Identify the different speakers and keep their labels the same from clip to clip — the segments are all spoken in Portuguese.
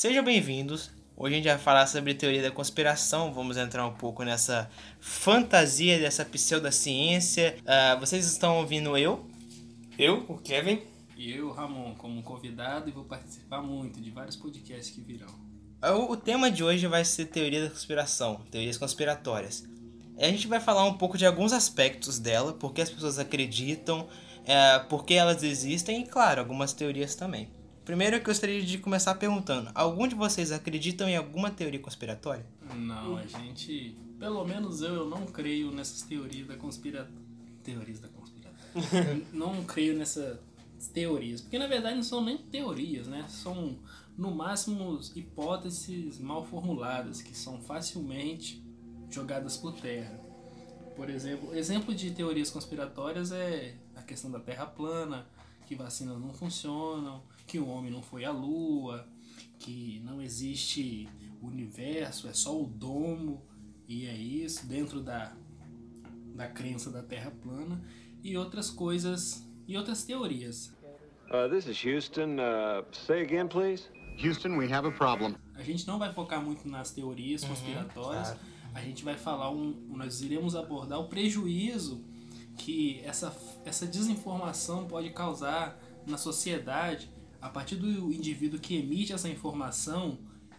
Speaker 1: Sejam bem-vindos. Hoje a gente vai falar sobre teoria da conspiração. Vamos entrar um pouco nessa fantasia dessa pseudociência. Uh, vocês estão ouvindo eu?
Speaker 2: Eu, o Kevin.
Speaker 3: E eu, Ramon, como convidado e vou participar muito de vários podcasts que virão.
Speaker 1: O, o tema de hoje vai ser teoria da conspiração, teorias conspiratórias. A gente vai falar um pouco de alguns aspectos dela, por que as pessoas acreditam, é, por que elas existem e, claro, algumas teorias também. Primeiro eu gostaria de começar perguntando: algum de vocês acreditam em alguma teoria conspiratória?
Speaker 3: Não, a gente. Pelo menos eu, eu não creio nessas teorias da conspiração. Teorias da conspiração. não creio nessas teorias. Porque na verdade não são nem teorias, né? São no máximo hipóteses mal formuladas que são facilmente jogadas por terra. Por exemplo, exemplo de teorias conspiratórias é a questão da Terra plana, que vacinas não funcionam, que o homem não foi à lua, que não existe universo, é só o domo, e é isso, dentro da, da crença da Terra plana, e outras coisas, e outras teorias.
Speaker 4: Uh, this is Houston. Uh, say again, please.
Speaker 5: Houston, we have a problem.
Speaker 3: A gente não vai focar muito nas teorias uhum, conspiratórias. Claro. A gente vai falar um, nós iremos abordar o prejuízo que essa, essa desinformação pode causar na sociedade a partir do indivíduo que emite essa informação,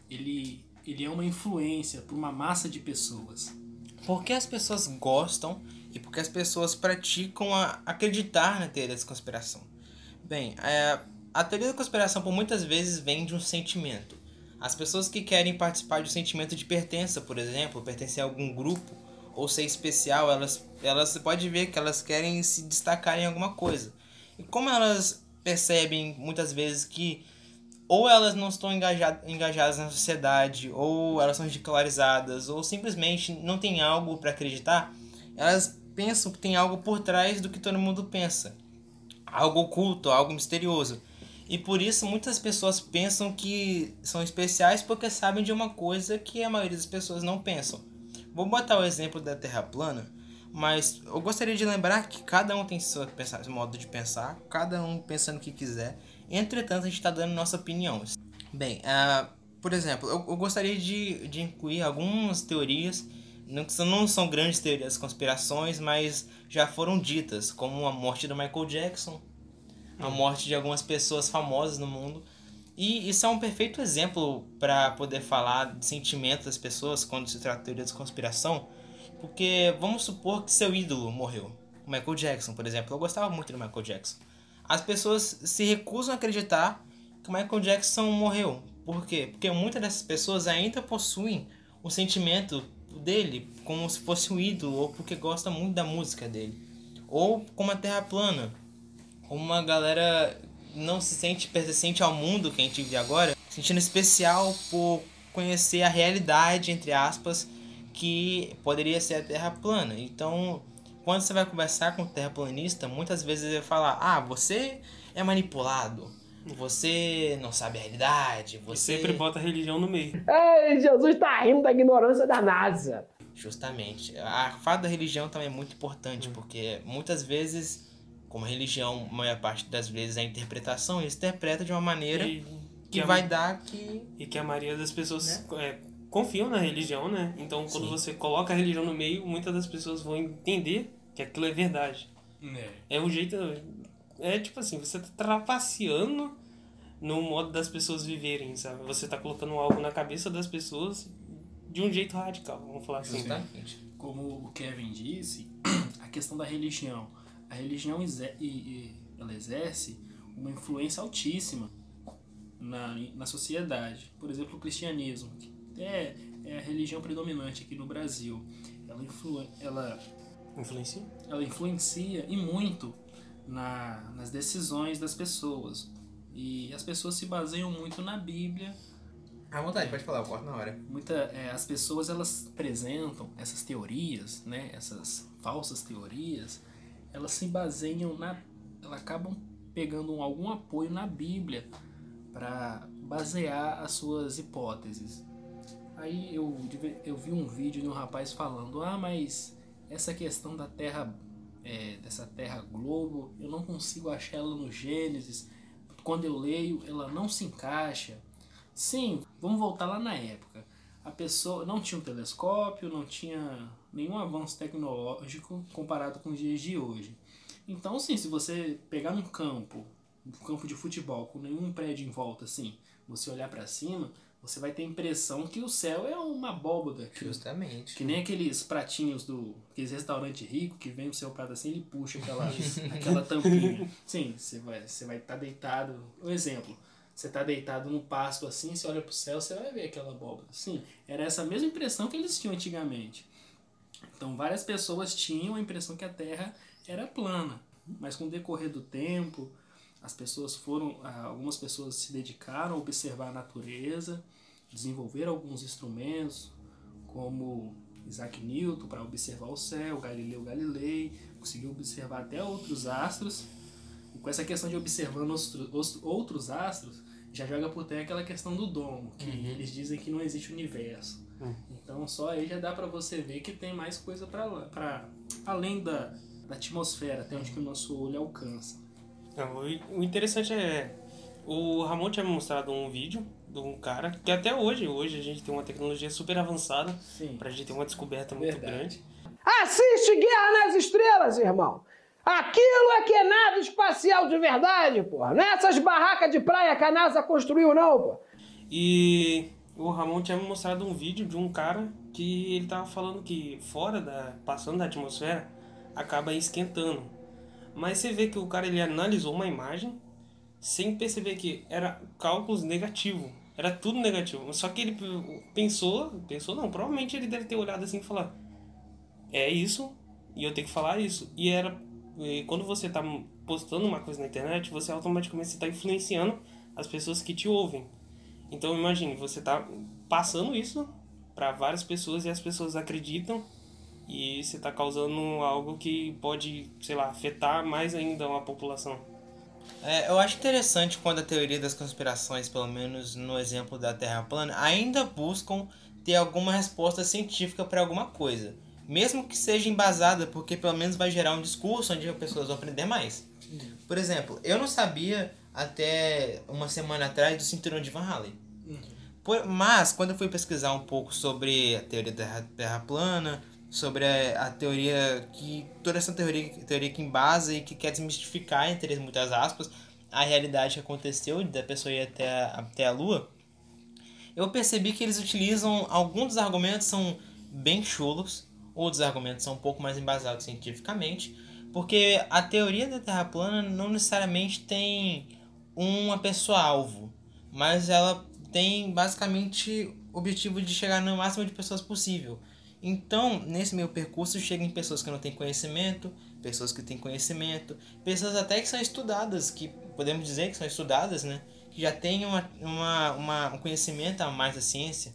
Speaker 3: ele, ele é uma influência para uma massa de pessoas.
Speaker 1: Porque as pessoas gostam e porque as pessoas praticam a acreditar na teoria da conspiração. Bem, é, a teoria da conspiração por muitas vezes vem de um sentimento. As pessoas que querem participar de um sentimento de pertença, por exemplo, pertencer a algum grupo, ou ser especial, elas, elas pode ver que elas querem se destacar em alguma coisa. E como elas percebem muitas vezes que ou elas não estão engajadas, engajadas na sociedade, ou elas são ridicularizadas, ou simplesmente não tem algo para acreditar, elas pensam que tem algo por trás do que todo mundo pensa. Algo oculto, algo misterioso. E por isso muitas pessoas pensam que são especiais porque sabem de uma coisa que a maioria das pessoas não pensam. Vou botar o exemplo da Terra plana, mas eu gostaria de lembrar que cada um tem seu, seu modo de pensar, cada um pensando o que quiser. Entretanto, a gente está dando nossa opinião. Bem, uh, por exemplo, eu, eu, gostaria de, de incluir algumas teorias, não, não são grandes teorias conspirações, mas já foram ditas, como a morte do Michael Jackson, a hum. morte de algumas pessoas famosas no mundo. E isso é um perfeito exemplo para poder falar de sentimento das pessoas quando se trata de teoria de conspiração. Porque vamos supor que seu ídolo morreu. O Michael Jackson, por exemplo. Eu gostava muito do Michael Jackson. As pessoas se recusam a acreditar que o Michael Jackson morreu. Por quê? Porque muitas dessas pessoas ainda possuem o sentimento dele como se fosse um ídolo ou porque gosta muito da música dele. Ou como a Terra plana. Uma galera não se sente pertencente ao mundo que a gente vive agora, sentindo especial por conhecer a realidade, entre aspas, que poderia ser a Terra plana. Então, quando você vai conversar com um terraplanista, muitas vezes ele vai falar: Ah, você é manipulado. Você não sabe a realidade. Você
Speaker 2: e sempre bota a religião no meio.
Speaker 6: Ei, Jesus tá rindo da ignorância da NASA.
Speaker 1: Justamente. A fato da religião também é muito importante, hum. porque muitas vezes como religião, a maior parte das vezes é a interpretação, eles interpretam de uma maneira e, que, que vai dar que.
Speaker 2: E que a maioria das pessoas né? é, confiam na religião, né? Então quando Sim. você coloca a religião no meio, muitas das pessoas vão entender que aquilo é verdade. É, é um jeito. É tipo assim, você tá trapaceando no modo das pessoas viverem, sabe? Você tá colocando algo na cabeça das pessoas de um jeito radical, vamos falar assim.
Speaker 3: Exatamente. Como o Kevin disse, a questão da religião a religião ela exerce uma influência altíssima na, na sociedade. Por exemplo, o cristianismo, é, é a religião predominante aqui no Brasil. Ela, influ, ela
Speaker 2: influencia?
Speaker 3: Ela influencia e muito na, nas decisões das pessoas. E as pessoas se baseiam muito na Bíblia.
Speaker 1: À vontade, pode falar, eu corto na hora.
Speaker 3: Muita, é, as pessoas elas apresentam essas teorias, né, essas falsas teorias, elas se baseiam na. Elas acabam pegando algum apoio na Bíblia para basear as suas hipóteses. Aí eu, eu vi um vídeo de um rapaz falando: ah, mas essa questão da Terra, é, dessa Terra globo, eu não consigo achar ela no Gênesis. Quando eu leio, ela não se encaixa. Sim, vamos voltar lá na época. A pessoa não tinha um telescópio, não tinha nenhum avanço tecnológico comparado com os dias de hoje. Então, sim, se você pegar um campo, um campo de futebol com nenhum prédio em volta, assim, você olhar para cima, você vai ter a impressão que o céu é uma abóboda. Que,
Speaker 1: Justamente.
Speaker 3: Que nem aqueles pratinhos do. aqueles restaurantes ricos que vem o seu prato assim, ele puxa aquela, aquela tampinha. Sim, você vai estar você vai tá deitado. Um exemplo. Você está deitado no pasto assim, você olha para o céu, você vai ver aquela abóbora. Sim, era essa mesma impressão que eles tinham antigamente. Então, várias pessoas tinham a impressão que a Terra era plana, mas com o decorrer do tempo, as pessoas foram, ah, algumas pessoas se dedicaram a observar a natureza, desenvolver alguns instrumentos, como Isaac Newton para observar o céu, Galileu Galilei, conseguiu observar até outros astros. E com essa questão de observando outros astros, já joga por terra aquela questão do domo, que uhum. eles dizem que não existe universo. Uhum. Então só aí já dá para você ver que tem mais coisa para além da, da atmosfera, até onde que o nosso olho alcança.
Speaker 2: O interessante é o Ramon tinha mostrado um vídeo de um cara que até hoje, hoje a gente tem uma tecnologia super avançada para a gente ter uma descoberta muito grande.
Speaker 6: Assiste Guerra nas Estrelas, irmão. Aquilo é que é nave espacial de verdade, porra. Não é essas barracas de praia que a NASA construiu, não, pô.
Speaker 2: E o Ramon tinha me mostrado um vídeo de um cara que ele tava falando que fora da. passando da atmosfera, acaba esquentando. Mas você vê que o cara ele analisou uma imagem sem perceber que era cálculos negativo. Era tudo negativo. Só que ele pensou, pensou não, provavelmente ele deve ter olhado assim e falar: "É isso, e eu tenho que falar isso". E era e quando você está postando uma coisa na internet, você automaticamente está influenciando as pessoas que te ouvem. Então imagine, você está passando isso para várias pessoas e as pessoas acreditam e você está causando algo que pode, sei lá, afetar mais ainda uma população.
Speaker 1: É, eu acho interessante quando a teoria das conspirações, pelo menos no exemplo da Terra plana, ainda buscam ter alguma resposta científica para alguma coisa mesmo que seja embasada, porque pelo menos vai gerar um discurso onde as pessoas vão aprender mais. Por exemplo, eu não sabia até uma semana atrás do cinturão de Van Halen. Por, mas, quando eu fui pesquisar um pouco sobre a teoria da Terra plana, sobre a, a, teoria que. toda essa teoria, teoria que embasa e que quer desmistificar, entre muitas aspas, a realidade que aconteceu da pessoa ir até a, até a Lua, eu percebi que eles utilizam. alguns dos argumentos são bem chulos Outros argumentos são um pouco mais embasados cientificamente, porque a teoria da Terra plana não necessariamente tem uma pessoa alvo, mas ela tem basicamente o objetivo de chegar no máximo de pessoas possível. Então, nesse meu percurso, chegam pessoas que não têm conhecimento, pessoas que têm conhecimento, pessoas até que são estudadas, que podemos dizer que são estudadas, né? Que já têm uma, uma, uma, um conhecimento a mais da ciência.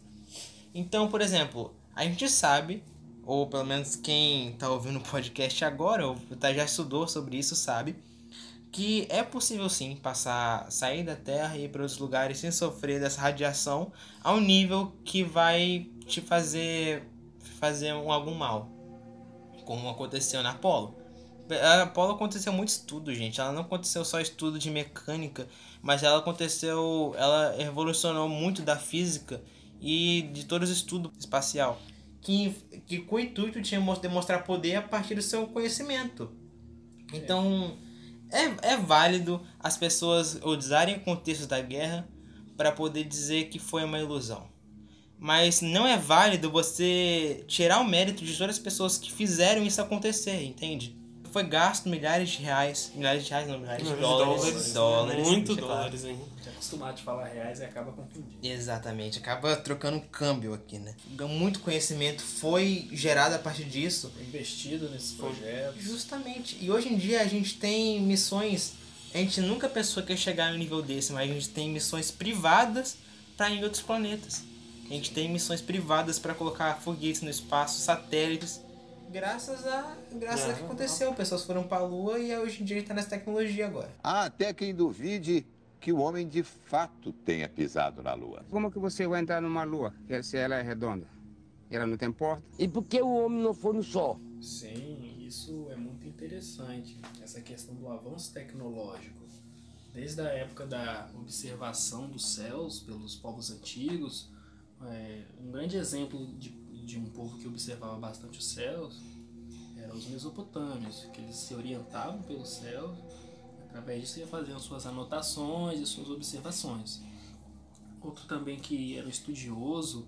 Speaker 1: Então, por exemplo, a gente sabe ou pelo menos quem está ouvindo o podcast agora, ou tá, já estudou sobre isso, sabe, que é possível sim passar, sair da Terra e ir para outros lugares sem sofrer dessa radiação a um nível que vai te fazer fazer um, algum mal, como aconteceu na Apollo. A Apollo aconteceu muito estudo, gente. Ela não aconteceu só estudo de mecânica, mas ela aconteceu, ela revolucionou muito da física e de todo o estudo espacial que, que com o intuito de demonstrar poder a partir do seu conhecimento. Então, é, é válido as pessoas usarem o contexto da guerra para poder dizer que foi uma ilusão. Mas não é válido você tirar o mérito de todas as pessoas que fizeram isso acontecer, entende? foi gasto milhares de reais. Milhares de reais, não, milhares de dólares. Dólares.
Speaker 2: dólares muito dólares,
Speaker 3: claro. hein? Já acostumado de falar reais e acaba confundindo.
Speaker 1: Exatamente, acaba trocando um câmbio aqui, né? Muito conhecimento foi gerado a partir disso.
Speaker 3: Investido nesses projetos.
Speaker 1: Justamente. E hoje em dia a gente tem missões. A gente nunca pensou que ia chegar no nível desse, mas a gente tem missões privadas para ir em outros planetas. A gente tem missões privadas para colocar foguetes no espaço, satélites graças a graças a que aconteceu. Pessoas foram para a Lua e hoje em dia está nessa tecnologia agora.
Speaker 7: Há até quem duvide que o homem de fato tenha pisado na Lua.
Speaker 8: Como que você vai entrar numa Lua se ela é redonda? Ela não tem porta?
Speaker 6: E por que o homem não foi no Sol?
Speaker 3: Sim, isso é muito interessante. Essa questão do avanço tecnológico. Desde a época da observação dos céus pelos povos antigos, é, um grande exemplo de, de um povo que observava bastante os céus eram os mesopotâmios, que eles se orientavam pelos céus, através disso ia fazendo suas anotações e suas observações. Outro também que era um estudioso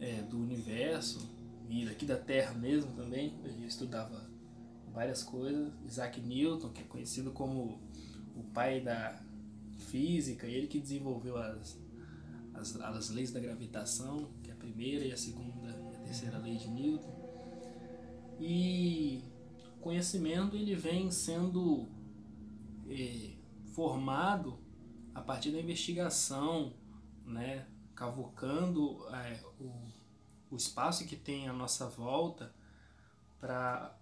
Speaker 3: é, do universo, e daqui da Terra mesmo também, ele estudava várias coisas. Isaac Newton, que é conhecido como o pai da física, ele que desenvolveu as, as, as leis da gravitação, que é a primeira e a segunda e a terceira lei de Newton. E o conhecimento ele vem sendo eh, formado a partir da investigação, né, cavocando eh, o, o espaço que tem à nossa volta para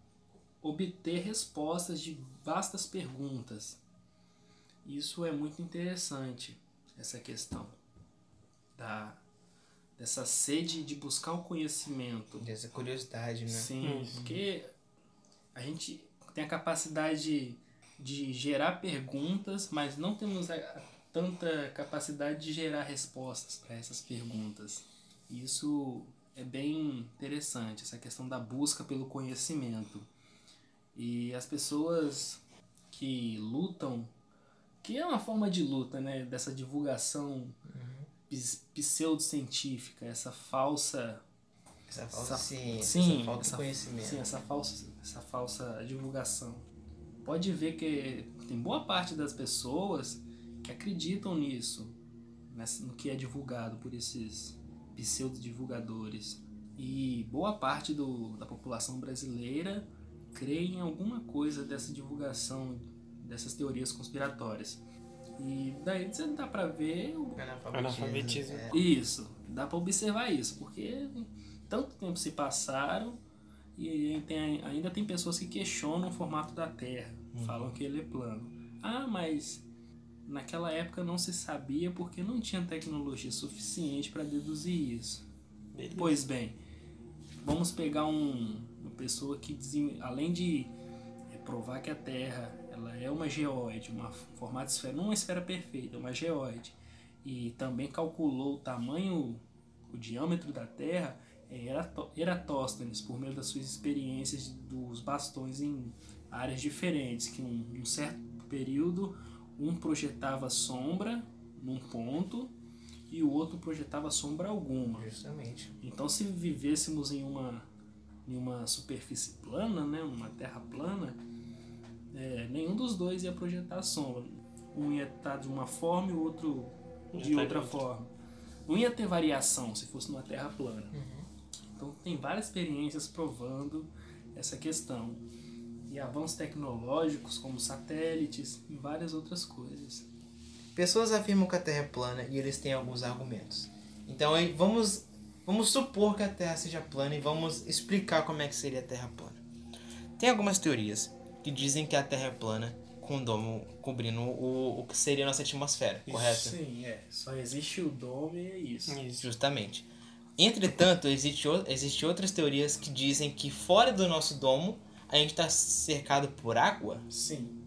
Speaker 3: obter respostas de vastas perguntas. Isso é muito interessante, essa questão da dessa sede de buscar o conhecimento.
Speaker 1: Dessa curiosidade, né?
Speaker 3: Sim, uhum. porque a gente tem a capacidade de gerar perguntas, mas não temos a, tanta capacidade de gerar respostas para essas perguntas. Isso é bem interessante, essa questão da busca pelo conhecimento. E as pessoas que lutam, que é uma forma de luta, né, dessa divulgação uhum. Pseudocientífica, essa falsa
Speaker 1: essa falsa essa, ciência,
Speaker 3: sim,
Speaker 1: essa falta
Speaker 3: essa,
Speaker 1: conhecimento.
Speaker 3: Sim, essa falsa, essa falsa divulgação. Pode ver que tem boa parte das pessoas que acreditam nisso, no que é divulgado por esses pseudo-divulgadores. E boa parte do, da população brasileira crê em alguma coisa dessa divulgação dessas teorias conspiratórias. E daí você dá pra ver o
Speaker 2: analfabetismo.
Speaker 3: É. Isso, dá pra observar isso, porque tanto tempo se passaram e tem, ainda tem pessoas que questionam o formato da Terra, uhum. falam que ele é plano. Ah, mas naquela época não se sabia porque não tinha tecnologia suficiente para deduzir isso. Beleza. Pois bem, vamos pegar um, uma pessoa que, além de é, provar que a Terra ela é uma geóide, uma formato de esfera, não uma esfera perfeita, uma geóide, e também calculou o tamanho, o diâmetro da Terra, é Eratóstenes, por meio das suas experiências dos bastões em áreas diferentes, que um, um certo período um projetava sombra num ponto e o outro projetava sombra alguma.
Speaker 1: Justamente.
Speaker 3: Então, se vivêssemos em uma, em uma superfície plana, né, uma terra plana, é, nenhum dos dois ia projetar sombra. Um ia estar de uma forma e o outro de outra forma. Não ia ter variação se fosse numa terra plana. Uhum. Então, tem várias experiências provando essa questão. E avanços tecnológicos como satélites e várias outras coisas.
Speaker 1: Pessoas afirmam que a Terra é plana e eles têm alguns argumentos. Então vamos, vamos supor que a Terra seja plana e vamos explicar como é que seria a Terra plana. Tem algumas teorias que dizem que a Terra é plana com o domo cobrindo o, o que seria a nossa atmosfera, correto?
Speaker 3: Sim, é. Só existe o domo e é isso.
Speaker 1: isso. Justamente. Entretanto, existe, existe outras teorias que dizem que fora do nosso domo a gente está cercado por água?
Speaker 3: Sim.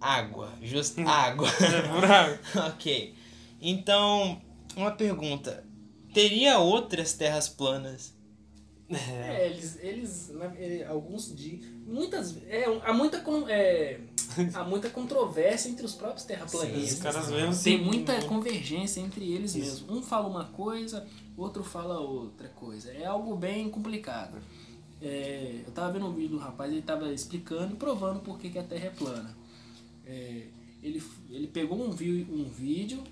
Speaker 1: Água, justo água. É, ok. Então, uma pergunta. Teria outras terras planas?
Speaker 3: É, eles, eles, alguns de muitas, é, há muita, é, há muita controvérsia entre os próprios terraplanistas.
Speaker 2: Sim, caras mesmo
Speaker 3: Tem muita convergência entre eles mesmos. Um fala uma coisa, outro fala outra coisa. É algo bem complicado. É, eu tava vendo um vídeo do rapaz, ele tava explicando e provando por que, que a Terra é plana. É, ele, ele pegou um, um vídeo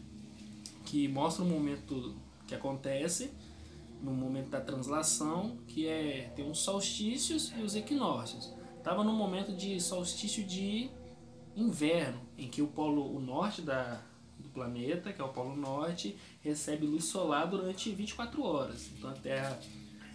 Speaker 3: que mostra o momento que acontece no momento da translação, que é tem os solstícios e os equinócios. Estava no momento de solstício de inverno, em que o polo o norte da, do planeta, que é o polo norte, recebe luz solar durante 24 horas. Então a Terra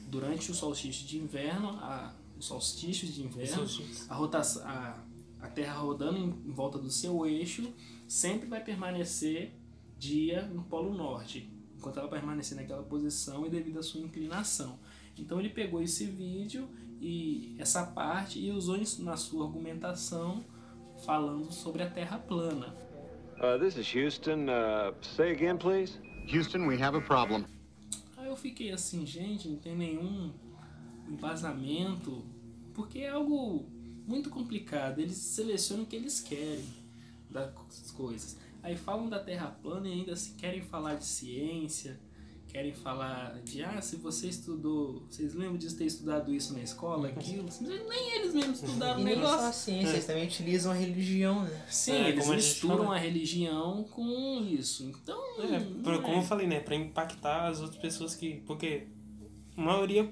Speaker 3: durante o solstício de inverno, a, os solstícios de inverno, a rotação a, a Terra rodando em, em volta do seu eixo sempre vai permanecer dia no Polo Norte, enquanto ela permanecer naquela posição e devido à sua inclinação. Então ele pegou esse vídeo e essa parte e usou isso na sua argumentação falando sobre a Terra plana.
Speaker 4: Uh, this is Houston. Uh, say again, please.
Speaker 5: Houston, we have a problem.
Speaker 3: Aí eu fiquei assim, gente, não tem nenhum embasamento, porque é algo muito complicado. Eles selecionam o que eles querem das coisas. Aí falam da Terra plana e ainda assim querem falar de ciência, querem falar de ah, se você estudou, vocês lembram de ter estudado isso na escola, aquilo? Nem eles mesmos estudaram o negócio.
Speaker 1: Não só a ciência, eles também utilizam a religião, né?
Speaker 3: Sim,
Speaker 2: É,
Speaker 3: eles
Speaker 2: a
Speaker 3: misturam
Speaker 2: fala.
Speaker 3: a religião com isso. Então,
Speaker 2: É, pra- como
Speaker 3: é.
Speaker 2: eu falei, né? Pra impactar as outras pessoas que. Porque a maioria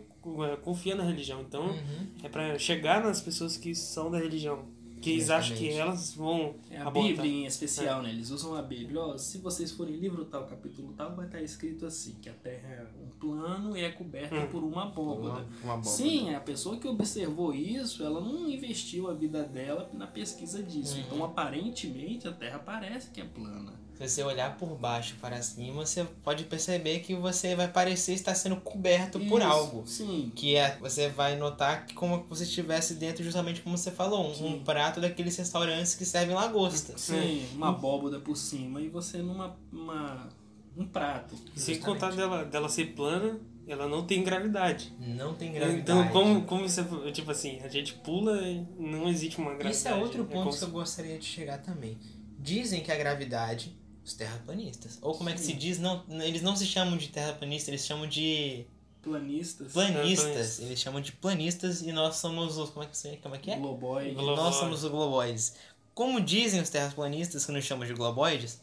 Speaker 2: é, confia na religião. Então
Speaker 1: Uhum.
Speaker 2: é pra chegar nas pessoas que são da religião. Que eles acham que elas vão.
Speaker 3: É a
Speaker 2: abortar.
Speaker 3: Bíblia em especial, né? Eles usam a Bíblia. Ó, se vocês forem livro tal, capítulo tal, vai estar escrito assim, que a Terra é um plano e é coberta
Speaker 2: Hum.
Speaker 3: por uma abóbada.
Speaker 1: Uma abóbada.
Speaker 3: Sim, a pessoa que observou isso, ela não investiu a vida dela na pesquisa disso.
Speaker 1: Uhum.
Speaker 3: Então, aparentemente, a Terra parece que é plana.
Speaker 1: Se você olhar por baixo para cima, você pode perceber que você vai parecer estar sendo coberto por
Speaker 3: Isso,
Speaker 1: algo.
Speaker 3: Sim.
Speaker 1: Que é, você vai notar que como se você estivesse dentro, justamente como você falou, um, um prato daqueles restaurantes que servem lagosta.
Speaker 3: Sim, uma abóbada por cima e você numa uma, um prato.
Speaker 2: Sem contar dela, dela ser plana, ela não tem gravidade.
Speaker 1: Não tem gravidade.
Speaker 2: Então, como, como você. Tipo assim, a gente pula e não existe uma gravidade.
Speaker 1: Isso é outro
Speaker 2: como
Speaker 1: ponto
Speaker 2: se-
Speaker 1: que eu gostaria de chegar também. Dizem que a gravidade, os terraplanistas, ou como é que se diz? Não, eles não se chamam de terraplanistas, eles chamam de
Speaker 3: Planistas,
Speaker 1: planistas.
Speaker 2: planistas.
Speaker 1: Eles chamam de planistas e nós somos os. Como é que, se- como é, que é?
Speaker 3: globoide.
Speaker 2: Glo-
Speaker 1: Nós somos os globoides. Como dizem os terraplanistas, que nos chamam de globoides,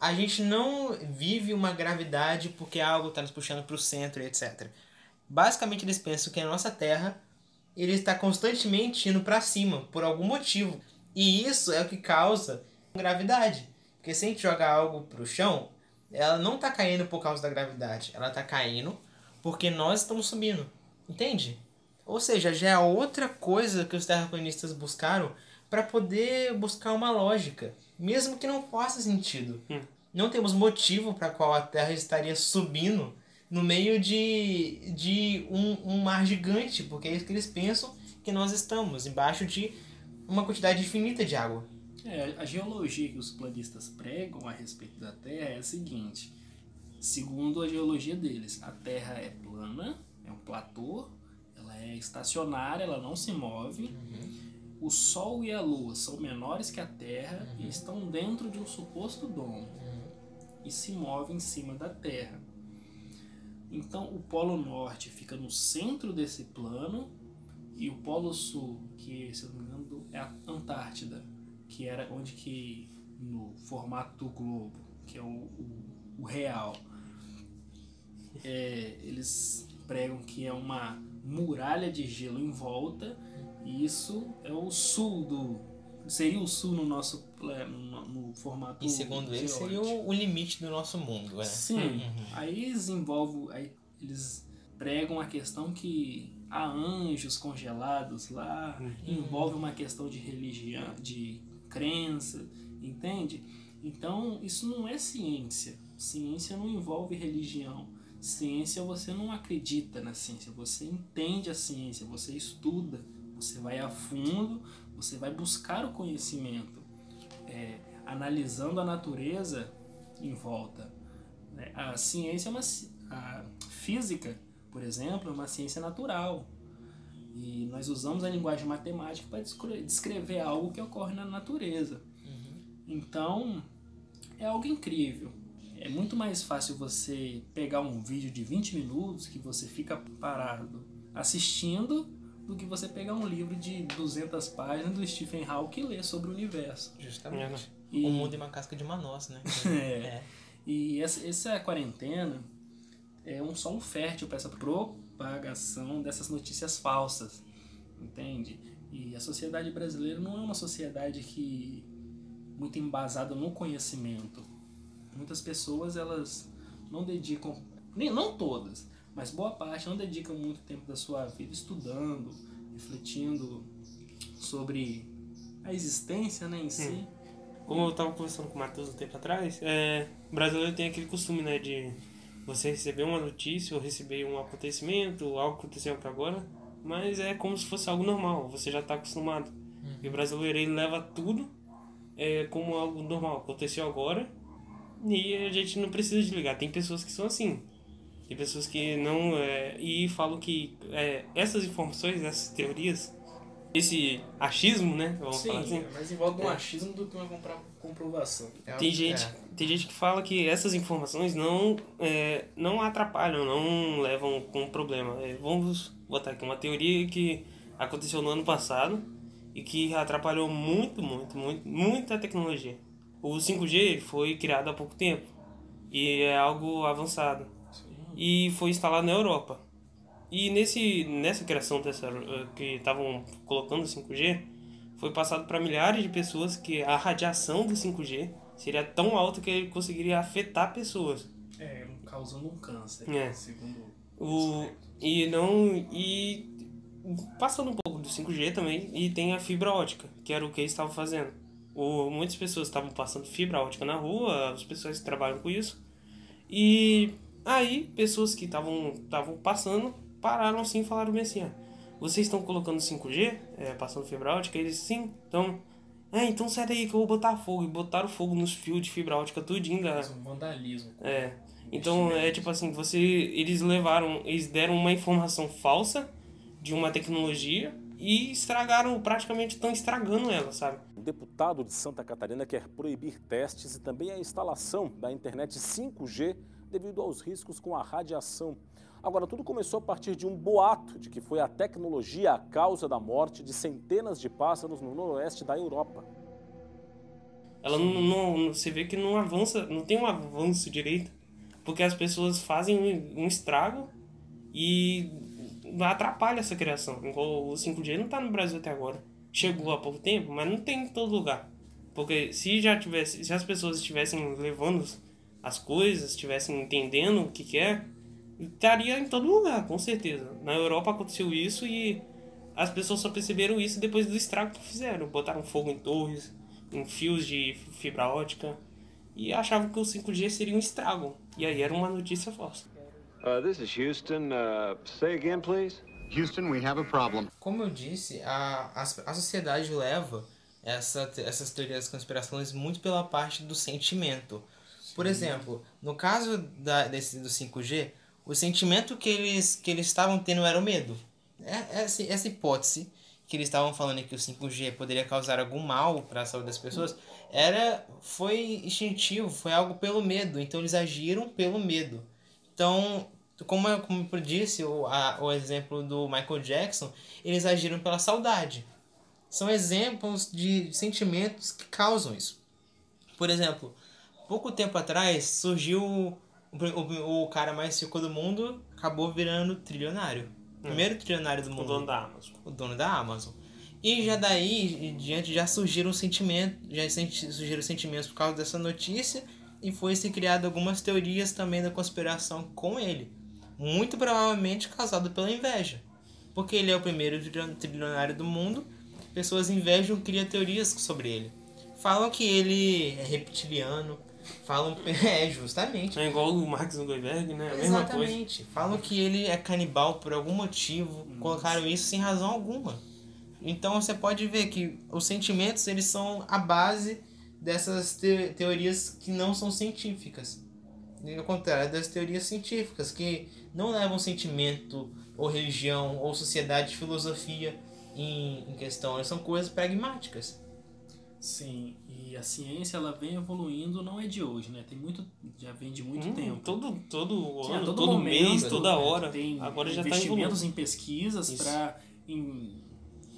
Speaker 1: a gente não vive uma gravidade porque algo está nos puxando para o centro e etc. Basicamente, eles pensam que a nossa Terra ele está constantemente indo para cima por algum motivo. E isso é o que causa gravidade. Porque se a gente jogar algo para o chão, ela não está caindo por causa da gravidade. Ela está caindo porque nós estamos subindo. Entende? Ou seja, já é outra coisa que os terraplanistas buscaram para poder buscar uma lógica, mesmo que não faça sentido.
Speaker 2: Hum.
Speaker 1: Não temos motivo para qual a Terra estaria subindo no meio de, de um, um mar gigante, porque é isso que eles pensam que nós estamos, embaixo de uma quantidade infinita de água.
Speaker 3: É, a geologia que os planistas pregam a respeito da Terra é a seguinte: segundo a geologia deles, a Terra é plana, é um platô, ela é estacionária, ela não se move. O Sol e a Lua são menores que a Terra e estão dentro de um suposto domo e se movem em cima da Terra. Então, o Polo Norte fica no centro desse plano e o Polo Sul, que se eu não me engano é a Antártida, que era onde que no formato do globo, que é o, o, o real, é, eles pregam que é uma muralha de gelo em volta e isso é o sul do seria o sul no nosso no, no formato
Speaker 1: E segundo eles, seria o, o limite do nosso mundo. Né?
Speaker 3: Sim. Aí eles envolvem. Aí eles pregam a questão que há anjos congelados lá, envolve uma questão de religião, de crença, entende? Então isso não é ciência. Ciência não envolve religião. Ciência você não acredita na ciência, você entende a ciência, você estuda, você vai a fundo, você vai buscar o conhecimento, é, analisando a natureza em volta. né? A ciência é uma a física, por exemplo, é uma ciência natural. E nós usamos a linguagem matemática para descre- descrever algo que ocorre na natureza. Então, é algo incrível. É muito mais fácil você pegar um vídeo de 20 minutos que você fica parado assistindo do que você pegar um livro de 200 páginas do Stephen Hawking e ler sobre o universo.
Speaker 1: Justamente.
Speaker 3: E-
Speaker 1: O mundo é uma casca de manós, né?
Speaker 3: É. E essa, essa quarentena é um solo fértil para essa propagação dessas notícias falsas, entende? E a sociedade brasileira não é uma sociedade que muito embasada no conhecimento. Muitas pessoas elas não dedicam, nem não todas, mas boa parte não dedicam muito tempo da sua vida estudando, refletindo sobre a existência, né, em si.
Speaker 2: Como eu tava conversando com o Matheus um tempo atrás, é, o brasileiro tem aquele costume, né, de você receber uma notícia ou receber um acontecimento, ou algo que aconteceu pra agora, mas é como se fosse algo normal, você já tá acostumado. E o brasileiro, ele leva tudo é, como algo normal. Aconteceu agora e a gente não precisa desligar. Tem pessoas que são assim. Tem pessoas que não. É, e falam que é, essas informações, essas teorias, esse achismo, né?
Speaker 3: Vamos Sim, falar assim. mas envolve um é. achismo do que uma comprovação.
Speaker 2: É tem gente, é. tem gente que fala que essas informações não, é, não atrapalham, não levam com problema. É, vamos botar aqui uma teoria que aconteceu no ano passado e que atrapalhou muito, muito, muito, muita tecnologia. O 5G foi criado há pouco tempo e é algo avançado. Sim. E foi instalado na Europa. E nesse, nessa criação dessa, eh, que estavam colocando o 5G, foi passado para milhares de pessoas que a radiação do 5G seria tão alta que ele conseguiria afetar pessoas.
Speaker 3: É, causando um câncer,
Speaker 2: é.
Speaker 3: segundo
Speaker 2: o e não e passando um pouco do 5G também e tem a fibra ótica, que era o que eles estavam fazendo. O, muitas pessoas estavam passando fibra ótica na rua, as pessoas que trabalham com isso. E aí pessoas que estavam estavam passando pararam assim e falaram bem assim, ah, vocês estão colocando 5G, é, passando fibra ótica? Eles, sim, então... É, então sai daí que eu vou botar fogo. E botaram fogo nos fios de fibra ótica tudinho da...
Speaker 3: Um vandalismo.
Speaker 2: É. Então é tipo assim, você eles levaram, eles deram uma informação falsa de uma tecnologia e estragaram, praticamente estão estragando ela, sabe?
Speaker 9: O deputado de Santa Catarina quer proibir testes e também a instalação da internet 5G devido aos riscos com a radiação. Agora, tudo começou a partir de um boato de que foi a tecnologia a causa da morte de centenas de pássaros no noroeste da Europa.
Speaker 2: Ela não, não, você vê que não avança, não tem um avanço direito, porque as pessoas fazem um estrago e atrapalha essa criação. O 5G não está no Brasil até agora. Chegou há pouco tempo, mas não tem em todo lugar. Porque se já tivesse, se as pessoas estivessem levando as coisas, estivessem entendendo o que, que é, estaria em todo lugar, com certeza. Na Europa aconteceu isso e as pessoas só perceberam isso depois do estrago que fizeram. Botaram fogo em torres, em fios de fibra ótica e achavam que o 5G seria um estrago. E aí era uma notícia falsa.
Speaker 4: Uh, this is Houston. Uh, say again, please.
Speaker 5: Houston, we have a problem.
Speaker 1: Como eu disse, a, a, a sociedade leva essa, essas teorias das conspirações muito pela parte do sentimento. Por exemplo, no caso da, desse, do 5G, o sentimento que eles que eles estavam tendo era o medo. É, essa, essa hipótese que eles estavam falando que o 5G poderia causar algum mal para a saúde das pessoas era foi instintivo, foi algo pelo medo. Então eles agiram pelo medo. Então, como eu, como eu disse, o, a, o exemplo do Michael Jackson, eles agiram pela saudade. São exemplos de sentimentos que causam isso. Por exemplo, pouco tempo atrás surgiu o, o cara mais rico do mundo acabou virando trilionário. O hum. primeiro trilionário do mundo. O
Speaker 2: dono da Amazon.
Speaker 1: O dono da Amazon. E já daí, diante, já surgiram sentimentos, já surgiram sentimentos por causa dessa notícia e foi se criado algumas teorias também da conspiração com ele. Muito provavelmente causado pela inveja. Porque ele é o primeiro trilionário do mundo, pessoas invejam, criam teorias sobre ele. Falam que ele é reptiliano, Falam. É, justamente.
Speaker 2: É igual o Max Zuckerberg, né? A
Speaker 1: Exatamente. Falam que ele é canibal por algum motivo. Nossa. Colocaram isso sem razão alguma. Então você pode ver que os sentimentos eles são a base dessas te teorias que não são científicas. Ao contrário das teorias científicas, que não levam sentimento, ou religião, ou sociedade, filosofia em, em questão. Elas são coisas pragmáticas.
Speaker 3: Sim, e a ciência ela vem evoluindo, não é de hoje, né? Tem muito, já vem de muito hum, tempo.
Speaker 2: Todo, todo ano, todo, todo mês, toda hora. Tem Agora já
Speaker 3: tá investimentos tá em pesquisas para em,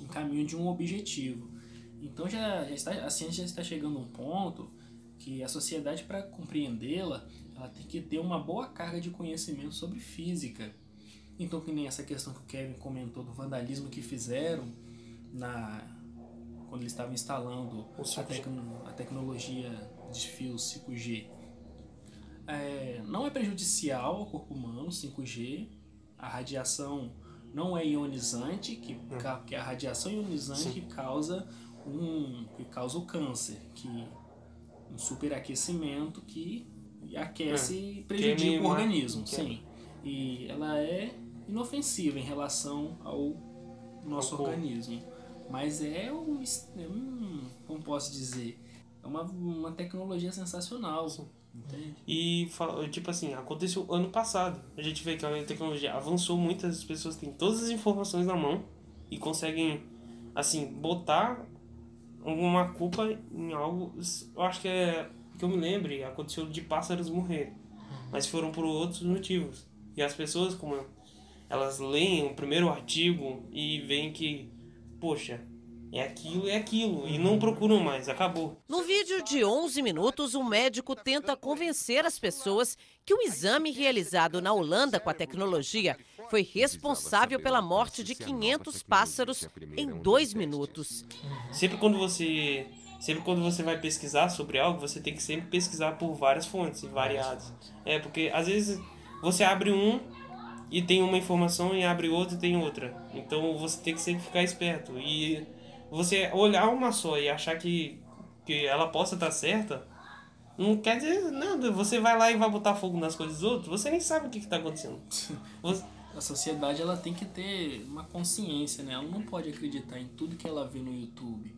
Speaker 3: em caminho de um objetivo. Então já, já está, a ciência já está chegando a um ponto que a sociedade para compreendê-la, ela tem que ter uma boa carga de conhecimento sobre física. Então que nem essa questão que o Kevin comentou do vandalismo que fizeram na quando eles estavam instalando a, tec a, tecnologia de fios 5G. É, não é prejudicial ao corpo humano 5G. A radiação não é ionizante, que, hum. que a radiação ionizante que causa um que causa o câncer, que um superaquecimento que aquece e prejudica o organismo, sim. E ela é inofensiva em relação ao nosso organismo. Mas é um, é um. Como posso dizer? é uma, uma tecnologia sensacional. Entende?
Speaker 2: E, tipo assim, aconteceu ano passado. A gente vê que a tecnologia avançou muito, as pessoas têm todas as informações na mão e conseguem, assim, botar alguma culpa em algo. Eu acho que é. Que eu me lembre, aconteceu de pássaros morrer. Mas foram por outros motivos. E as pessoas, como elas leem o primeiro artigo e veem que, poxa, é aquilo, é aquilo, e não procuram mais, acabou.
Speaker 10: No vídeo de 11 minutos, o médico tenta convencer as pessoas que o exame realizado na Holanda com a tecnologia foi responsável pela morte de 500 pássaros em dois minutos.
Speaker 2: Sempre quando você sempre quando você vai pesquisar sobre algo, você tem que sempre pesquisar por várias fontes variadas. É, porque às vezes você abre um e tem uma informação e abre outro e tem outra. Então você tem que sempre ficar esperto. E você olhar uma só e achar que, que ela possa estar certa, não quer dizer nada. Você vai lá e vai botar fogo nas coisas dos outros, você nem sabe o que está acontecendo. Você...
Speaker 3: A sociedade ela tem que ter uma consciência, né? Ela não pode acreditar em tudo que ela vê no YouTube.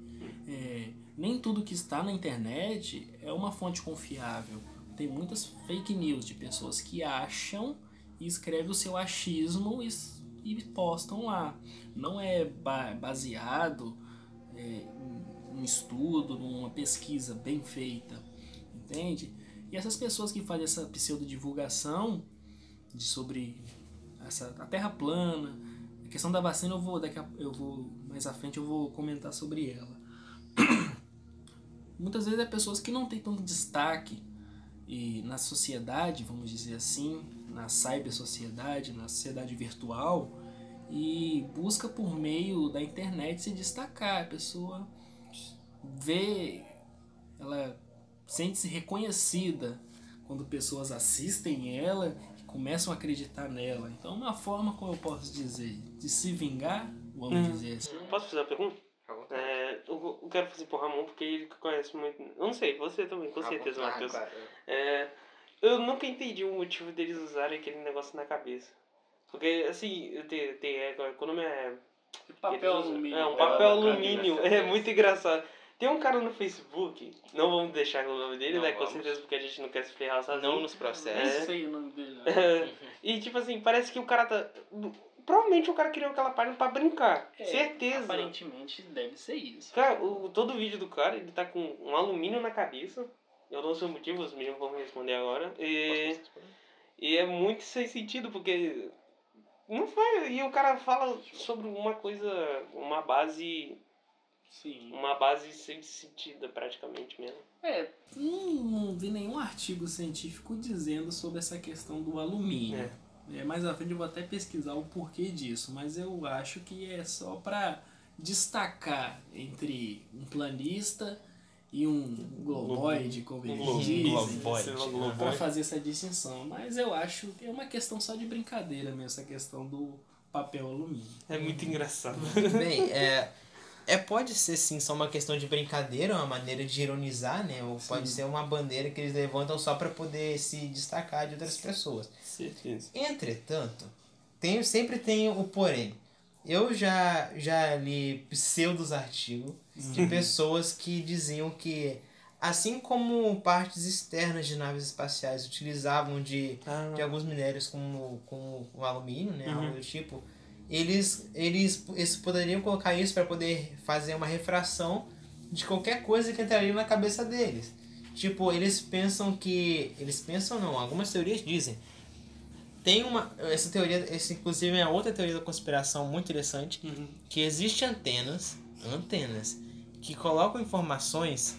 Speaker 3: É, nem tudo que está na internet é uma fonte confiável. Tem muitas fake news de pessoas que acham e escrevem o seu achismo e, e postam lá. Não é baseado é, um estudo, numa pesquisa bem feita, entende? E essas pessoas que fazem essa pseudo-divulgação de sobre essa, a Terra plana, a questão da vacina eu vou, daqui a, eu vou mais à frente eu vou comentar sobre ela. Muitas vezes é pessoas que não têm tanto destaque e na sociedade, vamos dizer assim, na cyber-sociedade, na sociedade virtual, e busca por meio da internet se destacar. A pessoa vê, ela sente-se reconhecida quando pessoas assistem ela e começam a acreditar nela. Então, é uma forma, como eu posso dizer, de se vingar, vamos hum. dizer assim.
Speaker 2: Posso fazer uma pergunta? É, eu, eu quero fazer pro Ramon porque ele conhece muito. Eu não sei, você também, com certeza, Matheus. É, eu nunca entendi o motivo deles usarem aquele negócio na cabeça. Porque, assim, tem, tem é, quando é, é.
Speaker 3: Papel alumínio.
Speaker 2: É, um papel alumínio. É muito engraçado. Tem um cara no Facebook, não vamos deixar o nome dele, não, né? Com certeza porque a gente não quer se ferrar sozinho.
Speaker 1: Não nos processos.
Speaker 3: É. Nem sei o nome dele.
Speaker 2: e tipo assim, parece que o cara tá. Provavelmente o cara criou aquela página pra brincar. É, Certeza.
Speaker 3: Aparentemente deve ser isso.
Speaker 2: Cara, o, todo vídeo do cara, ele tá com um alumínio na cabeça. Eu não sei o motivo, os meninos vão me responder agora. E, e é muito sem sentido, porque não foi. E o cara fala sobre uma coisa, uma base.
Speaker 3: Sim.
Speaker 2: Uma base sem sentido, praticamente mesmo.
Speaker 3: É, não, não vi nenhum artigo científico dizendo sobre essa questão do alumínio. É. É, mais à frente eu vou até pesquisar o porquê disso, mas eu acho que é só para destacar entre um planista e um globoide, como eles dizem, para fazer essa distinção. Mas eu acho que é uma questão só de brincadeira mesmo, essa questão do papel alumínio.
Speaker 2: É muito engraçado.
Speaker 1: Bem, é, é pode ser sim só uma questão de brincadeira, uma maneira de ironizar, né? Ou sim. pode ser uma bandeira que eles levantam só para poder se destacar de outras pessoas.
Speaker 2: Certeza.
Speaker 1: Entretanto, tem, sempre tem o porém. Eu já, já li pseudos artigos de uhum. pessoas que diziam que, assim como partes externas de naves espaciais utilizavam de, ah. de alguns minérios como, como o alumínio, né, uhum. algo do tipo, eles, eles, eles poderiam colocar isso para poder fazer uma refração de qualquer coisa que entraria na cabeça deles. Tipo, eles pensam que. Eles pensam não, algumas teorias dizem tem uma. Essa teoria, essa inclusive é outra teoria da conspiração muito interessante. Uhum. Que existe antenas, antenas, que colocam informações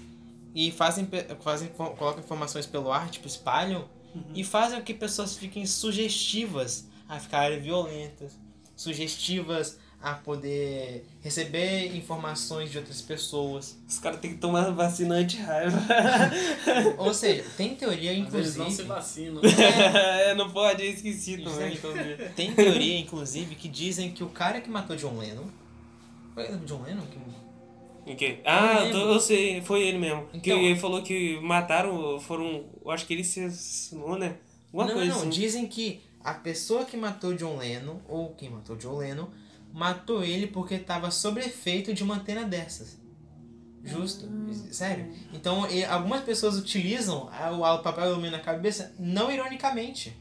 Speaker 1: e fazem, fazem colocam informações pelo ar, tipo, espalham, uhum. e fazem com que pessoas fiquem sugestivas a ficarem violentas, sugestivas a poder receber informações de outras pessoas.
Speaker 2: Os caras têm que tomar vacina anti-raiva.
Speaker 1: Ou seja, tem teoria, inclusive. Eles
Speaker 3: não se vacinam.
Speaker 2: É, é, não pode, eu esqueci também.
Speaker 1: tem teoria, inclusive, que dizem que o cara que matou John Lennon. Foi John Lennon que.
Speaker 2: Em que? Ah, eu, eu, sei, foi ele mesmo. Então, que ele falou que mataram, foram. Eu acho que ele se assassinou, né?
Speaker 1: Alguma não, coisa não, assim. dizem que a pessoa que matou John Lennon, ou quem matou John Lennon, matou ele porque estava sob efeito de uma antena dessas. Justo, sério. Então, algumas pessoas utilizam o papel alumínio na cabeça não ironicamente.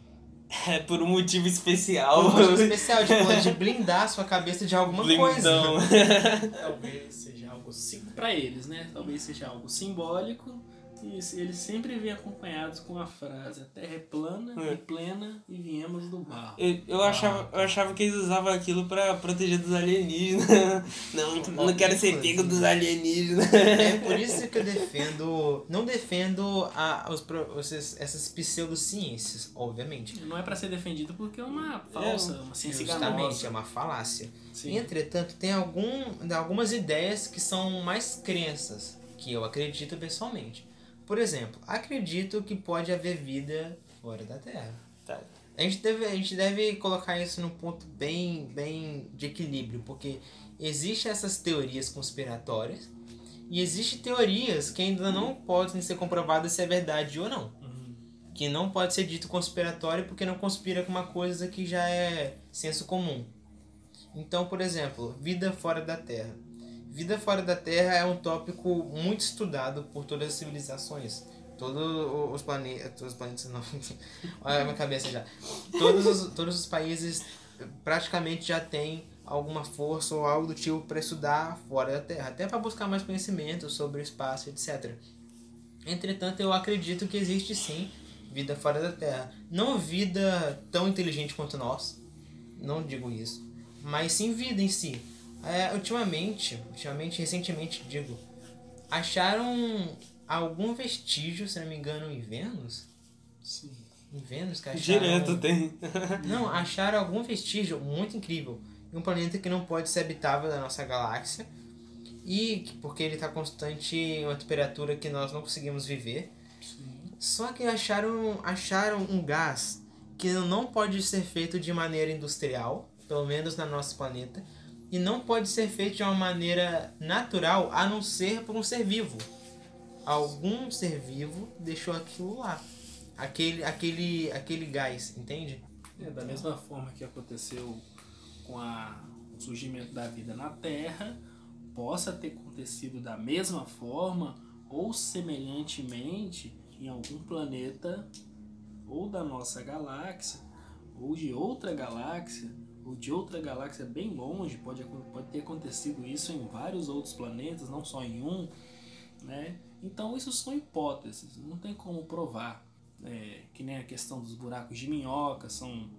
Speaker 2: É, por um motivo especial.
Speaker 1: Por um motivo especial, tipo, de blindar sua cabeça de alguma
Speaker 2: Blindão.
Speaker 1: coisa.
Speaker 3: Talvez seja algo sim para eles, né? Talvez seja algo simbólico e eles sempre vêm acompanhados com a frase: a terra é plana
Speaker 2: É.
Speaker 3: e plena e viemos do barro.
Speaker 2: Eu, eu, achava, eu achava que eles usavam aquilo pra proteger dos alienígenas. Não, não quero ser pego dos alienígenas.
Speaker 1: É por isso que eu defendo. Não defendo a, os, pro- esses- essas pseudociências, obviamente.
Speaker 3: Não é para ser defendido porque é uma falsa, uma ciência
Speaker 1: Justamente,
Speaker 3: enganosa.
Speaker 1: é uma falácia.
Speaker 3: Sim.
Speaker 1: Entretanto, tem algum, algumas ideias que são mais crenças, que eu acredito pessoalmente. Por exemplo, acredito que pode haver vida fora da Terra.
Speaker 2: Tá.
Speaker 1: A gente deve, a gente deve colocar isso num ponto bem, bem de equilíbrio, porque existem essas teorias conspiratórias e existem teorias que ainda não podem ser comprovadas se é verdade ou não. Que não pode ser dito conspiratório porque não conspira com uma coisa que já é senso comum. Então, por exemplo, vida fora da Terra. Vida fora da Terra é um tópico muito estudado por todas as civilizações. Todos os planetas. Os planetas não. Olha a minha cabeça já. Todos os, todos os países praticamente já têm alguma força ou algo do tipo para estudar fora da Terra. Até para buscar mais conhecimento sobre o espaço, etc. Entretanto, eu acredito que existe sim vida fora da Terra. Não vida tão inteligente quanto nós. Não digo isso. Mas sim vida em si. É, ultimamente, ultimamente, recentemente, digo, acharam algum vestígio, se não me engano, em Vênus?
Speaker 3: Sim.
Speaker 1: Em Vênus, que acharam...
Speaker 2: Direto tem.
Speaker 1: Não, acharam algum vestígio muito incrível em um planeta que não pode ser habitável da nossa galáxia e que- porque ele está constante em uma temperatura que nós não conseguimos viver. Só que acharam, acharam um gás que não pode ser feito de maneira industrial, pelo menos no nosso planeta, e não pode ser feito de uma maneira natural a não ser por um ser vivo. Algum ser vivo deixou aquilo lá. Aquele, aquele, aquele gás, entende?
Speaker 3: É, da mesma forma que aconteceu com a, o surgimento da vida na Terra, possa ter acontecido da mesma forma ou semelhantemente em algum planeta ou da nossa galáxia ou de outra galáxia ou de outra galáxia bem longe, pode, pode ter acontecido isso em vários outros planetas, não só em um, né? Então isso são hipóteses, não tem como provar. É, que nem a questão dos buracos de minhoca, são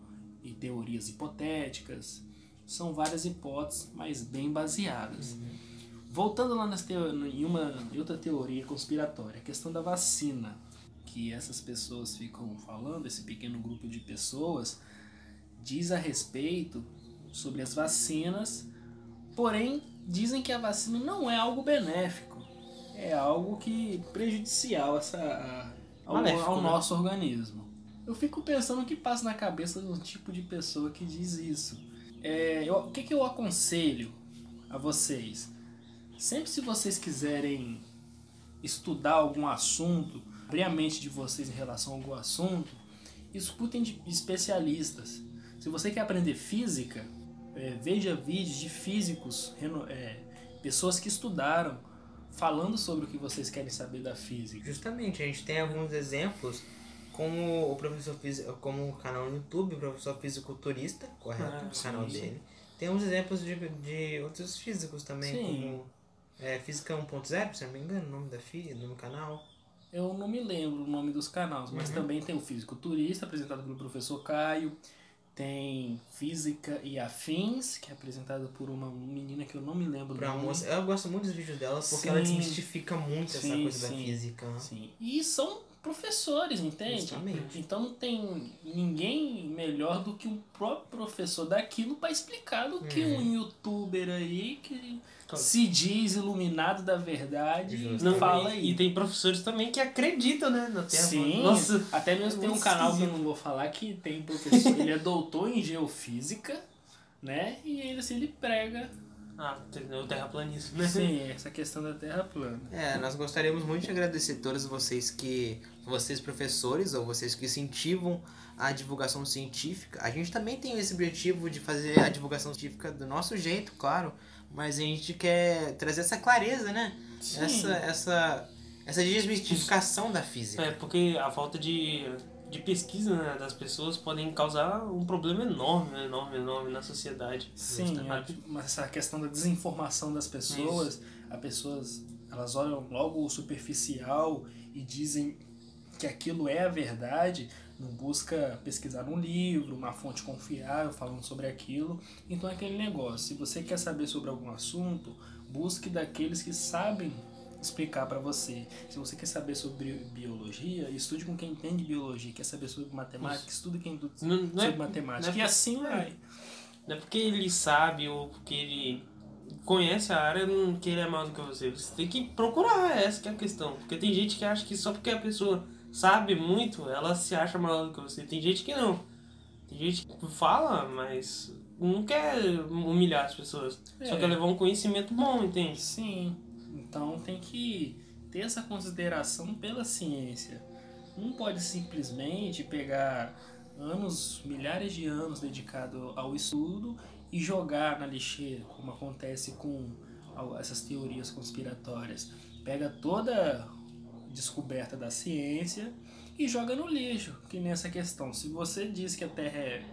Speaker 3: e teorias hipotéticas, são várias hipóteses, mas bem baseadas. Voltando lá nas em, uma, em outra teoria conspiratória, a questão da vacina, que essas pessoas ficam falando, esse pequeno grupo de pessoas, diz a respeito sobre as vacinas, porém dizem que a vacina não é algo benéfico, é algo que prejudicial essa, a- ao,
Speaker 1: Maléfico,
Speaker 3: ao
Speaker 1: né?
Speaker 3: nosso organismo. Eu fico pensando o que passa na cabeça de um tipo de pessoa que diz isso. É, eu- o que, que eu aconselho a vocês? Sempre se vocês quiserem estudar algum assunto, abrir a mente de vocês em relação a algum assunto, escutem de especialistas. Se você quer aprender física, é, veja vídeos de físicos, é, pessoas que estudaram, falando sobre o que vocês querem saber da física.
Speaker 1: Justamente, a gente tem alguns exemplos, como o professor físico, como o canal no YouTube, o professor fisiculturista, correto?
Speaker 3: Ah,
Speaker 1: o canal
Speaker 3: sim.
Speaker 1: dele. Tem uns exemplos de, de outros físicos também,
Speaker 3: Sim.
Speaker 1: como é, Física 1.0, se não me engano, o nome da filha, do canal.
Speaker 3: Eu não me lembro o nome dos canais, mas
Speaker 1: Uhum.
Speaker 3: também tem o Físico Turista, apresentado pelo professor Caio. Tem Física e Afins, que é apresentado por uma menina que eu não me lembro
Speaker 1: Pra
Speaker 3: nome.
Speaker 1: moça, eu gosto muito dos vídeos dela porque
Speaker 3: Sim.
Speaker 1: ela desmistifica muito essa
Speaker 3: Sim,
Speaker 1: coisa da
Speaker 3: sim,
Speaker 1: física.
Speaker 3: Sim. E são professores, entende?
Speaker 1: Justamente.
Speaker 3: Então não tem ninguém melhor do que o próprio professor daquilo para explicar do que
Speaker 1: Uhum.
Speaker 3: um youtuber aí que se diz iluminado da verdade e
Speaker 2: Não,
Speaker 3: fala
Speaker 2: e,
Speaker 3: aí.
Speaker 2: e tem professores também que acreditam, né? Na Terra.
Speaker 3: Sim,
Speaker 2: Nossa,
Speaker 3: até mesmo tem um canal que eu não vou falar que tem professor, ele é doutor em geofísica, né? E ainda assim ele prega,
Speaker 2: Ah, o terraplanismo, né?
Speaker 3: sim, essa questão da Terra plana.
Speaker 1: É, nós gostaríamos muito de agradecer todos vocês que, vocês professores ou vocês que incentivam a divulgação científica. A gente também tem esse objetivo de fazer a divulgação científica do nosso jeito, claro, mas a gente quer trazer essa clareza, né? essa essa essa desmistificação da física.
Speaker 2: É, porque a falta de, de pesquisa né, das pessoas podem causar um problema enorme, enorme, enorme na sociedade.
Speaker 3: Sim, mas essa questão da desinformação das pessoas, Isso. as pessoas elas olham logo o superficial e dizem que aquilo é a verdade, não busca pesquisar um livro, uma fonte confiável falando sobre aquilo. Então é aquele negócio, se você quer saber sobre algum assunto, busque daqueles que sabem explicar para você. Se você quer saber sobre biologia, estude com quem entende biologia. Quer saber sobre matemática, estude quem entende sobre é, matemática. Não é, e assim vai.
Speaker 2: Não é porque ele sabe ou porque ele conhece a área que ele é mais do que você. Você tem que procurar, essa que é a questão. Porque tem gente que acha que só porque a pessoa sabe muito, ela se acha maior do que você. Tem gente que não. Tem gente que fala, mas não quer humilhar as pessoas. É. Só quer levar um conhecimento bom, entende?
Speaker 3: Sim. Então tem que ter essa consideração pela ciência. Não pode simplesmente pegar anos, milhares de anos dedicado ao estudo e jogar na lixeira, como acontece com essas teorias conspiratórias. Pega toda descoberta da ciência e joga no lixo, que nessa questão. Se você diz que a Terra é,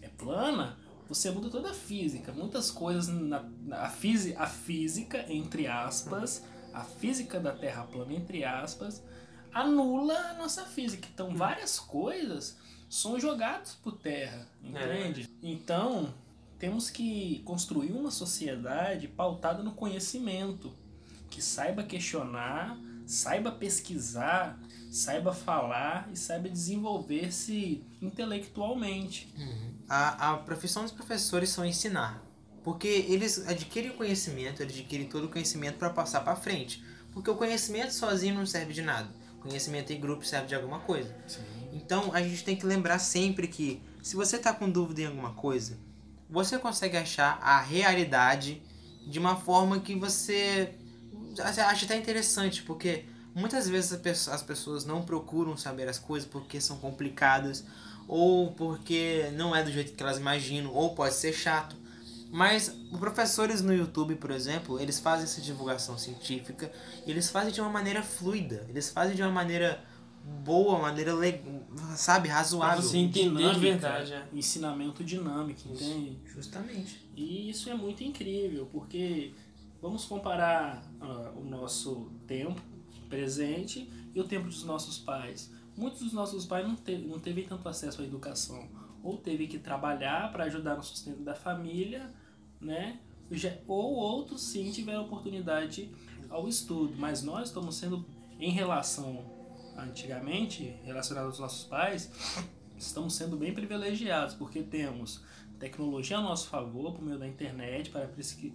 Speaker 3: é plana, você muda toda a física. Muitas coisas na, na a, fisi, a física, entre aspas, a física da Terra plana, entre aspas, anula a nossa física. Então, várias coisas são jogadas por terra, entende? É. Então, temos que construir uma sociedade pautada no conhecimento, que saiba questionar, saiba pesquisar, saiba falar e saiba desenvolver-se intelectualmente.
Speaker 1: Uhum. A, a profissão dos professores são ensinar, porque eles adquirem o conhecimento, eles adquirem todo o conhecimento para passar para frente. Porque o conhecimento sozinho não serve de nada. O conhecimento em grupo serve de alguma coisa. Sim. Então a gente tem que lembrar sempre que se você está com dúvida em alguma coisa, você consegue achar a realidade de uma forma que você acha até interessante, porque muitas vezes as pessoas não procuram saber as coisas porque são complicadas, ou porque não é do jeito que elas imaginam, ou pode ser chato. Mas os professores no YouTube, por exemplo, eles fazem essa divulgação científica e eles fazem de uma maneira fluida, eles fazem de uma maneira boa, maneira, sabe, razoável.
Speaker 2: Pra você entender dinâmica, de verdade. É.
Speaker 3: Ensinamento dinâmico, entende?
Speaker 1: Justamente.
Speaker 3: E isso é muito incrível, porque vamos comparar uh, o nosso tempo presente e o tempo dos nossos pais. Muitos dos nossos pais não, te, não teve tanto acesso à educação, ou teve que trabalhar para ajudar no sustento da família, né? Ou outros sim tiveram oportunidade ao estudo, mas nós estamos sendo em relação antigamente, relacionado aos nossos pais, estamos sendo bem privilegiados, porque temos tecnologia a nosso favor por meio da internet para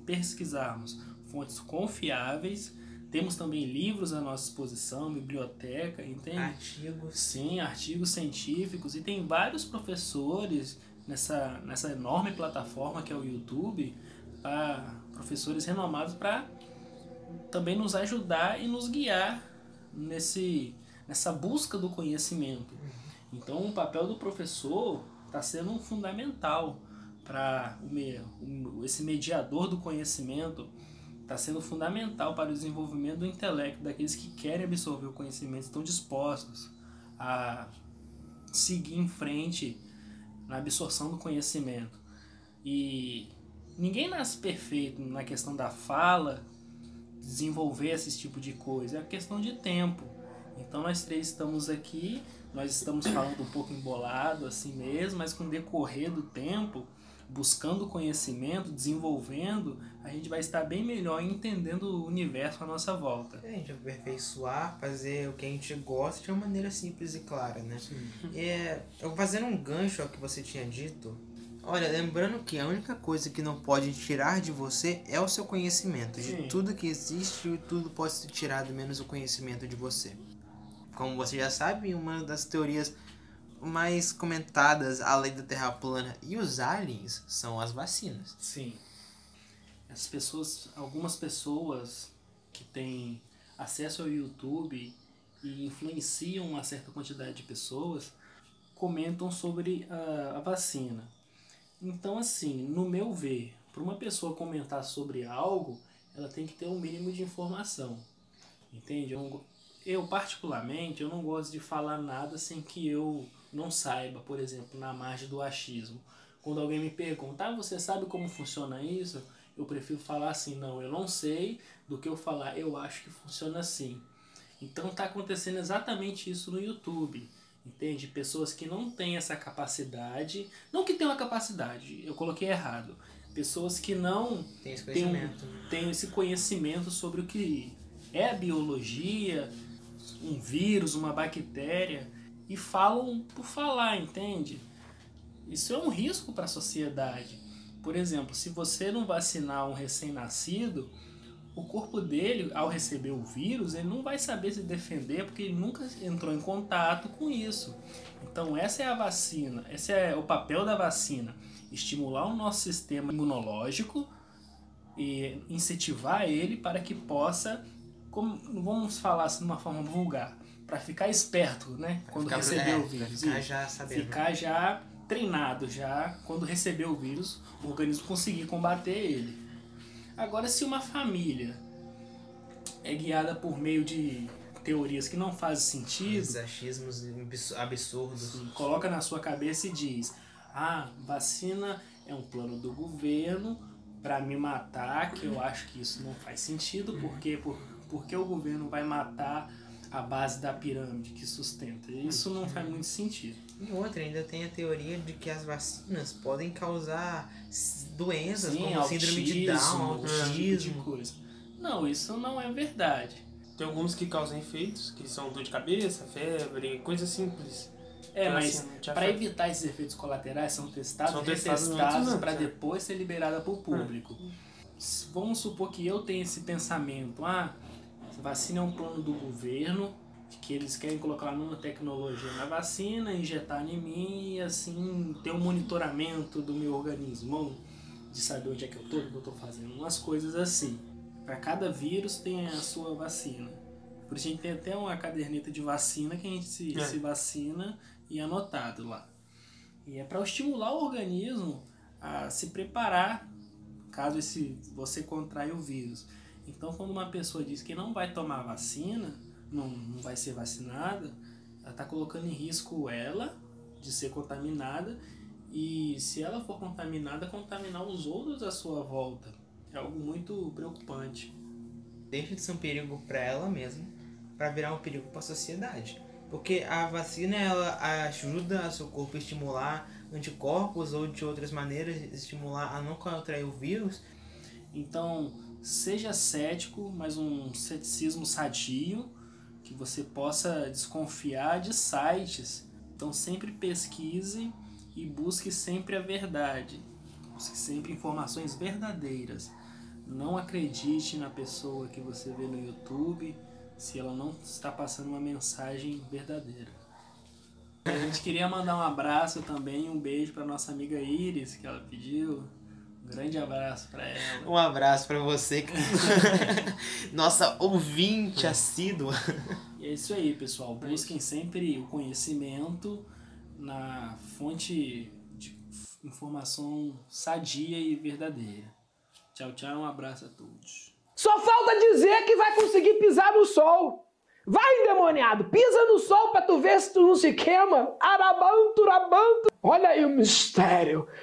Speaker 3: pesquisarmos fontes confiáveis. Temos também livros à nossa disposição, biblioteca, entende?
Speaker 1: Artigos.
Speaker 3: Sim, artigos científicos. E tem vários professores nessa, nessa enorme plataforma que é o YouTube, para professores renomados para também nos ajudar e nos guiar nesse nessa busca do conhecimento. Então, o papel do professor está sendo fundamental para esse mediador do conhecimento está sendo fundamental para o desenvolvimento do intelecto daqueles que querem absorver o conhecimento, estão dispostos a seguir em frente na absorção do conhecimento. E ninguém nasce perfeito na questão da fala, desenvolver esse tipo de coisa, é questão de tempo. Então nós três estamos aqui, nós estamos falando um pouco embolado assim mesmo, mas com o decorrer do tempo, buscando conhecimento, desenvolvendo, a gente vai estar bem melhor entendendo o universo à nossa volta.
Speaker 1: É, a gente aperfeiçoar, fazer o que a gente gosta de uma maneira simples e clara, né? Sim. É, eu fazendo um gancho ao que você tinha dito, Olha, lembrando que a única coisa que não pode tirar de você é o seu conhecimento. De Sim. tudo que existe, tudo pode ser tirado, menos o conhecimento de você como você já sabe, uma das teorias mais comentadas, além da Terra plana e os aliens, são as vacinas.
Speaker 3: Sim. As pessoas, algumas pessoas que têm acesso ao YouTube e influenciam uma certa quantidade de pessoas, comentam sobre a, a vacina. Então, assim, no meu ver, para uma pessoa comentar sobre algo, ela tem que ter um mínimo de informação. Entende? Eu, eu, particularmente, eu não gosto de falar nada sem que eu não saiba, por exemplo, na margem do achismo. Quando alguém me pergunta, ah, você sabe como funciona isso? Eu prefiro falar assim, não, eu não sei, do que eu falar, eu acho que funciona assim. Então está acontecendo exatamente isso no YouTube. Entende? Pessoas que não têm essa capacidade. Não que tenham a capacidade, eu coloquei errado. Pessoas que não
Speaker 1: têm esse conhecimento,
Speaker 3: têm, têm esse conhecimento sobre o que é a biologia, um vírus, uma bactéria, e falam por falar, entende? Isso é um risco para a sociedade. Por exemplo, se você não vacinar um recém-nascido, o corpo dele, ao receber o vírus, ele não vai saber se defender porque ele nunca entrou em contato com isso. Então essa é a vacina, esse é o papel da vacina, estimular o nosso sistema imunológico e incentivar ele para que possa, como, vamos falar assim de uma forma vulgar, para ficar esperto, né, quando receber é, o vírus,
Speaker 1: ficar já sabendo.
Speaker 3: ficar já treinado já quando receber o vírus, o organismo conseguir combater ele. Agora, se uma família é guiada por meio de teorias que não fazem sentido.
Speaker 1: achismos absurdos.
Speaker 3: Coloca na sua cabeça e diz: ah, vacina é um plano do governo para me matar, que eu acho que isso não faz sentido, porque, por, porque o governo vai matar a base da pirâmide que sustenta. Isso não faz muito sentido.
Speaker 1: E outra, ainda tem a teoria de que as vacinas podem causar doenças
Speaker 3: Sim,
Speaker 1: como
Speaker 3: autismo,
Speaker 1: síndrome de Down,
Speaker 3: autismo. Tipo de coisa. Não, isso não é verdade.
Speaker 2: Tem alguns que causam efeitos, que são dor de cabeça, febre, coisas simples.
Speaker 3: É, então, mas assim, para evitar esses efeitos colaterais são testados, são testados para é. depois ser liberada para o público. Vamos supor que eu tenha esse pensamento, ah, vacina é um plano do governo, que eles querem colocar uma tecnologia na vacina, injetar em mim e assim ter um monitoramento do meu organismo, de saber onde é que eu tô, o que eu tô fazendo, umas coisas assim. Para cada vírus tem a sua vacina. Por isso a gente tem até uma caderneta de vacina que a gente se, é. se vacina e é anotado lá. E é para estimular o organismo a se preparar caso esse, você contraia o vírus. Então, quando uma pessoa diz que não vai tomar vacina, não, não vai ser vacinada, ela está colocando em risco ela de ser contaminada e, se ela for contaminada, contaminar os outros à sua volta. É algo muito preocupante.
Speaker 1: Deixa de ser um perigo para ela mesma, para virar um perigo para a sociedade. Porque a vacina ela ajuda o seu corpo a estimular anticorpos ou de outras maneiras estimular a não contrair o vírus.
Speaker 3: Então, seja cético, mas um ceticismo sadio, que você possa desconfiar de sites. Então sempre pesquise e busque sempre a verdade. Busque sempre informações verdadeiras. Não acredite na pessoa que você vê no YouTube se ela não está passando uma mensagem verdadeira. A gente queria mandar um abraço também, um beijo para nossa amiga Iris, que ela pediu. Um grande abraço para ela.
Speaker 1: Um abraço para você, nossa ouvinte assídua.
Speaker 3: E é isso aí, pessoal. Busquem sempre o conhecimento na fonte de informação sadia e verdadeira. Tchau, tchau. Um abraço a todos.
Speaker 6: Só falta dizer que vai conseguir pisar no sol. Vai, endemoniado, pisa no sol pra tu ver se tu não se queima. Arabanto, rabanto. Olha aí o mistério.